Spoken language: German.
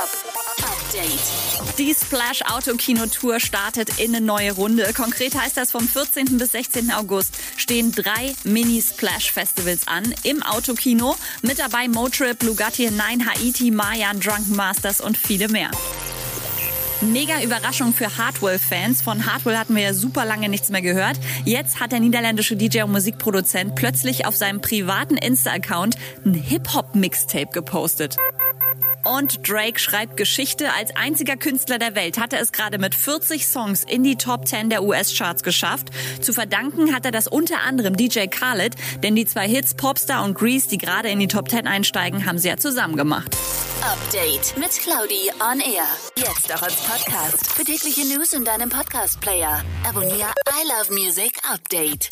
Update. Die Splash Autokino Tour startet in eine neue Runde. Konkret heißt das, vom 14. bis 16. August stehen drei Mini-Splash Festivals an im Autokino. Mit dabei Motrip, Lugatti, Nine, Haiti, Mayan, Drunken Masters und viele mehr. Mega Überraschung für Hardwell-Fans. Von Hardwell hatten wir ja super lange nichts mehr gehört. Jetzt hat der niederländische DJ und Musikproduzent plötzlich auf seinem privaten Insta-Account ein Hip-Hop-Mixtape gepostet. Und Drake schreibt Geschichte. Als einziger Künstler der Welt hat er es gerade mit 40 Songs in die Top 10 der US-Charts geschafft. Zu verdanken hat er das unter anderem DJ Khaled, denn die zwei Hits Popstar und Grease, die gerade in die Top 10 einsteigen, haben sie ja zusammen gemacht. Update mit Claudi on Air. Jetzt auch als Podcast. Für tägliche News in deinem Podcast-Player. Abonniere I Love Music Update.